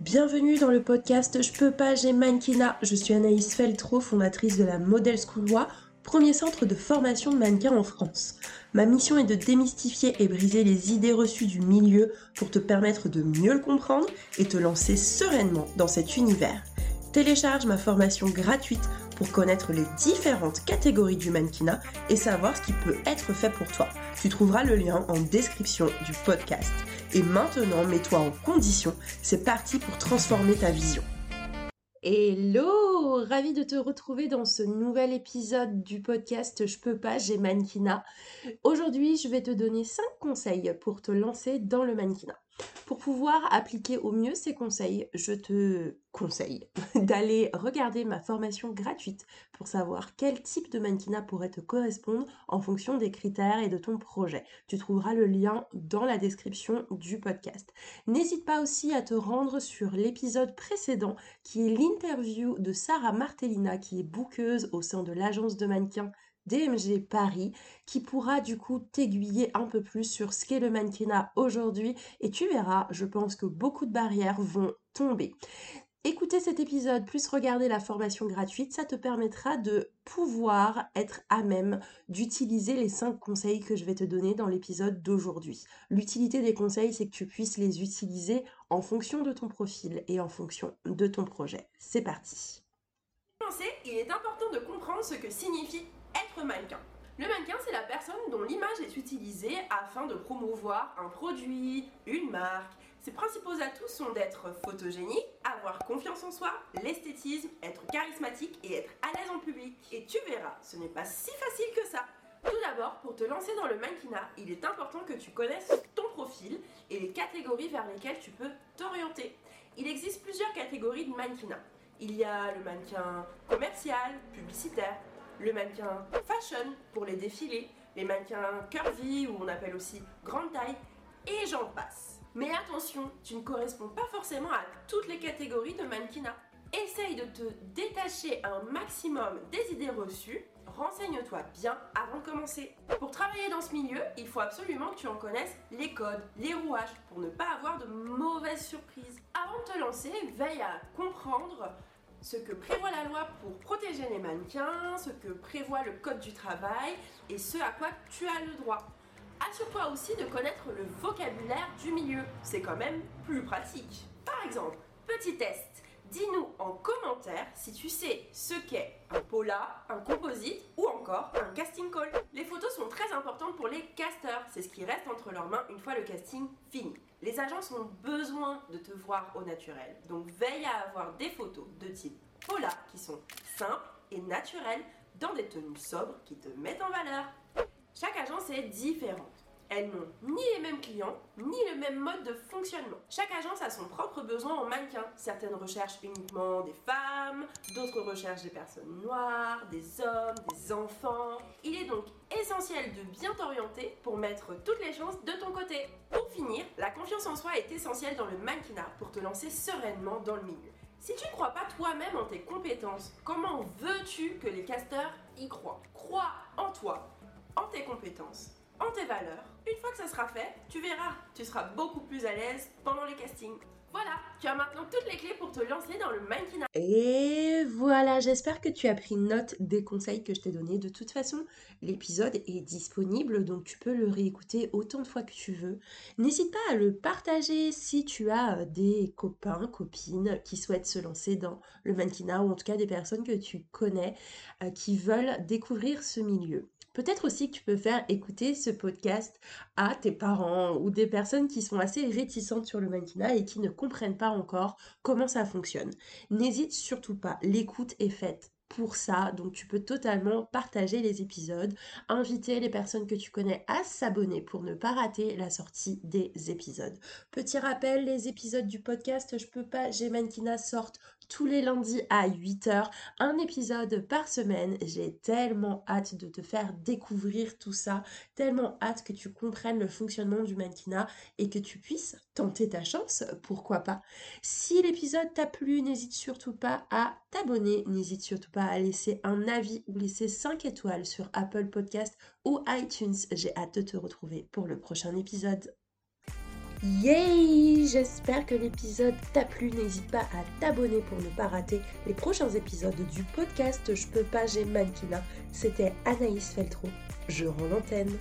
Bienvenue dans le podcast Je peux pas, j'ai mannequinat. Je suis Anaïs Feltro, fondatrice de la Model School Loi, premier centre de formation de mannequins en France. Ma mission est de démystifier et briser les idées reçues du milieu pour te permettre de mieux le comprendre et te lancer sereinement dans cet univers. Télécharge ma formation gratuite pour connaître les différentes catégories du mannequinat et savoir ce qui peut être fait pour toi. Tu trouveras le lien en description du podcast. Et maintenant, mets-toi en condition. C'est parti pour transformer ta vision. Hello Ravi de te retrouver dans ce nouvel épisode du podcast Je peux pas, j'ai mannequinat. Aujourd'hui, je vais te donner 5 conseils pour te lancer dans le mannequinat. Pour pouvoir appliquer au mieux ces conseils, je te conseille d'aller regarder ma formation gratuite pour savoir quel type de mannequinat pourrait te correspondre en fonction des critères et de ton projet. Tu trouveras le lien dans la description du podcast. N'hésite pas aussi à te rendre sur l'épisode précédent qui est l'interview de Sarah Martellina qui est bouqueuse au sein de l'agence de mannequins DMG Paris qui pourra du coup t'aiguiller un peu plus sur ce qu'est le mannequinat aujourd'hui et tu verras, je pense que beaucoup de barrières vont tomber. Écouter cet épisode plus regarder la formation gratuite, ça te permettra de pouvoir être à même d'utiliser les 5 conseils que je vais te donner dans l'épisode d'aujourd'hui. L'utilité des conseils, c'est que tu puisses les utiliser en fonction de ton profil et en fonction de ton projet. C'est parti. Il est important de comprendre ce que signifie être mannequin. Le mannequin, c'est la personne dont l'image est utilisée afin de promouvoir un produit, une marque. Ses principaux atouts sont d'être photogénique, avoir confiance en soi, l'esthétisme, être charismatique et être à l'aise en public. Et tu verras, ce n'est pas si facile que ça. Tout d'abord, pour te lancer dans le mannequinat, il est important que tu connaisses ton profil et les catégories vers lesquelles tu peux t'orienter. Il existe plusieurs catégories de mannequinat. Il y a le mannequin commercial, publicitaire, le mannequin fashion pour les défilés, les mannequins curvy ou on appelle aussi grande taille, et j'en passe. Mais attention, tu ne corresponds pas forcément à toutes les catégories de mannequinat. Essaye de te détacher un maximum des idées reçues. Renseigne-toi bien avant de commencer. Pour travailler dans ce milieu, il faut absolument que tu en connaisses les codes, les rouages, pour ne pas avoir de mauvaises surprises. Avant de te lancer, veille à comprendre ce que prévoit la loi pour protéger les mannequins, ce que prévoit le code du travail et ce à quoi tu as le droit. Assure-toi aussi de connaître le vocabulaire du milieu, c'est quand même plus pratique. Par exemple, petit test, dis-nous en commentaire si tu sais ce qu'est un pola, un composite ou encore un casting call. Les photos sont très importantes pour les casteurs, c'est ce qui reste entre leurs mains une fois le casting fini. Les agences ont besoin de te voir au naturel, donc veille à avoir des photos de type pola qui sont simples et naturelles dans des tenues sobres qui te mettent en valeur. Chaque agence est différente. Elles n'ont ni les mêmes clients, ni le même mode de fonctionnement. Chaque agence a son propre besoin en mannequin. Certaines recherchent uniquement des femmes, d'autres recherchent des personnes noires, des hommes, des enfants. Il est donc essentiel de bien t'orienter pour mettre toutes les chances de ton côté. Pour finir, la confiance en soi est essentielle dans le mannequinat pour te lancer sereinement dans le milieu. Si tu ne crois pas toi-même en tes compétences, comment veux-tu que les casteurs y croient? Crois en toi, en tes compétences en tes valeurs. Une fois que ça sera fait, tu verras, tu seras beaucoup plus à l'aise pendant les castings. Voilà, tu as maintenant toutes les clés pour te lancer dans le mannequinat. Et voilà, j'espère que tu as pris note des conseils que je t'ai donnés. De toute façon, l'épisode est disponible, donc tu peux le réécouter autant de fois que tu veux. N'hésite pas à le partager si tu as euh, des copains, copines qui souhaitent se lancer dans le mannequinat, ou en tout cas des personnes que tu connais euh, qui veulent découvrir ce milieu. Peut-être aussi que tu peux faire écouter ce podcast à tes parents ou des personnes qui sont assez réticentes sur le mannequinat et qui ne comprennent pas encore comment ça fonctionne. N'hésite surtout pas, l'écoute est faite pour ça. Donc tu peux totalement partager les épisodes, inviter les personnes que tu connais à s'abonner pour ne pas rater la sortie des épisodes. Petit rappel, les épisodes du podcast Je peux pas, j'ai mannequinat sortent tous les lundis à 8h, un épisode par semaine. J'ai tellement hâte de te faire découvrir tout ça, tellement hâte que tu comprennes le fonctionnement du mannequinat et que tu puisses tenter ta chance, pourquoi pas. Si l'épisode t'a plu, n'hésite surtout pas à t'abonner, n'hésite surtout à laisser un avis ou laisser 5 étoiles sur Apple Podcast ou iTunes. J'ai hâte de te retrouver pour le prochain épisode. Yay J'espère que l'épisode t'a plu. N'hésite pas à t'abonner pour ne pas rater les prochains épisodes du podcast Je peux pas, j'ai mannequinat. C'était Anaïs Feltro. Je rends l'antenne.